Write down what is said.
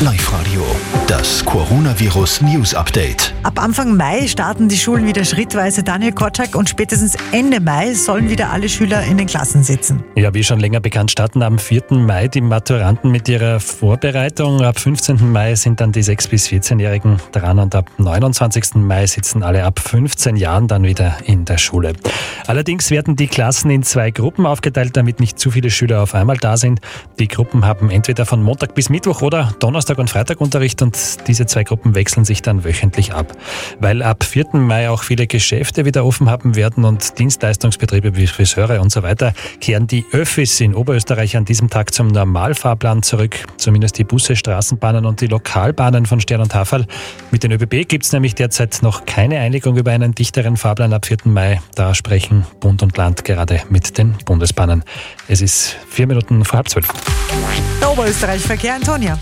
Live Radio, das Coronavirus News Update. Ab Anfang Mai starten die Schulen wieder schrittweise. Daniel Korczak und spätestens Ende Mai sollen wieder alle Schüler in den Klassen sitzen. Ja, wie schon länger bekannt, starten am 4. Mai die Maturanten mit ihrer Vorbereitung. Ab 15. Mai sind dann die 6- bis 14-Jährigen dran und ab 29. Mai sitzen alle ab 15 Jahren dann wieder in der Schule. Allerdings werden die Klassen in zwei Gruppen aufgeteilt, damit nicht zu viele Schüler auf einmal da sind. Die Gruppen haben entweder von Montag bis Mittwoch oder Donnerstag und Freitag Unterricht und diese zwei Gruppen wechseln sich dann wöchentlich ab. Weil ab 4. Mai auch viele Geschäfte wieder offen haben werden und Dienstleistungsbetriebe wie Friseure und so weiter, kehren die Öffis in Oberösterreich an diesem Tag zum Normalfahrplan zurück. Zumindest die Busse, Straßenbahnen und die Lokalbahnen von Stern und Haferl. Mit den ÖBB gibt es nämlich derzeit noch keine Einigung über einen dichteren Fahrplan ab 4. Mai. Da sprechen Bund und Land gerade mit den Bundesbahnen. Es ist vier Minuten vor halb zwölf. Der Oberösterreich-Verkehr, Antonia.